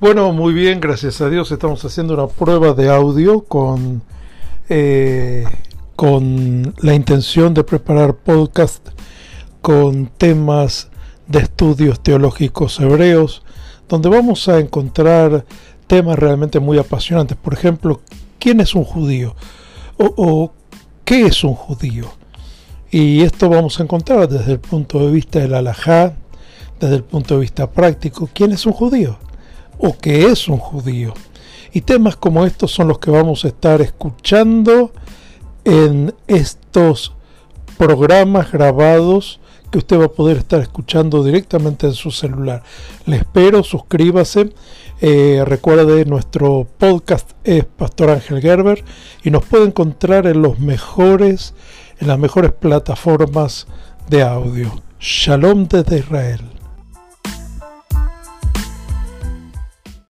Bueno, muy bien, gracias a Dios. Estamos haciendo una prueba de audio con, eh, con la intención de preparar podcast con temas de estudios teológicos hebreos, donde vamos a encontrar temas realmente muy apasionantes. Por ejemplo, ¿quién es un judío? ¿O, o qué es un judío? Y esto vamos a encontrar desde el punto de vista del alajá, desde el punto de vista práctico. ¿Quién es un judío? O que es un judío. Y temas como estos son los que vamos a estar escuchando en estos programas grabados que usted va a poder estar escuchando directamente en su celular. Le espero, suscríbase. Eh, recuerde, nuestro podcast es Pastor Ángel Gerber y nos puede encontrar en los mejores, en las mejores plataformas de audio. Shalom desde Israel.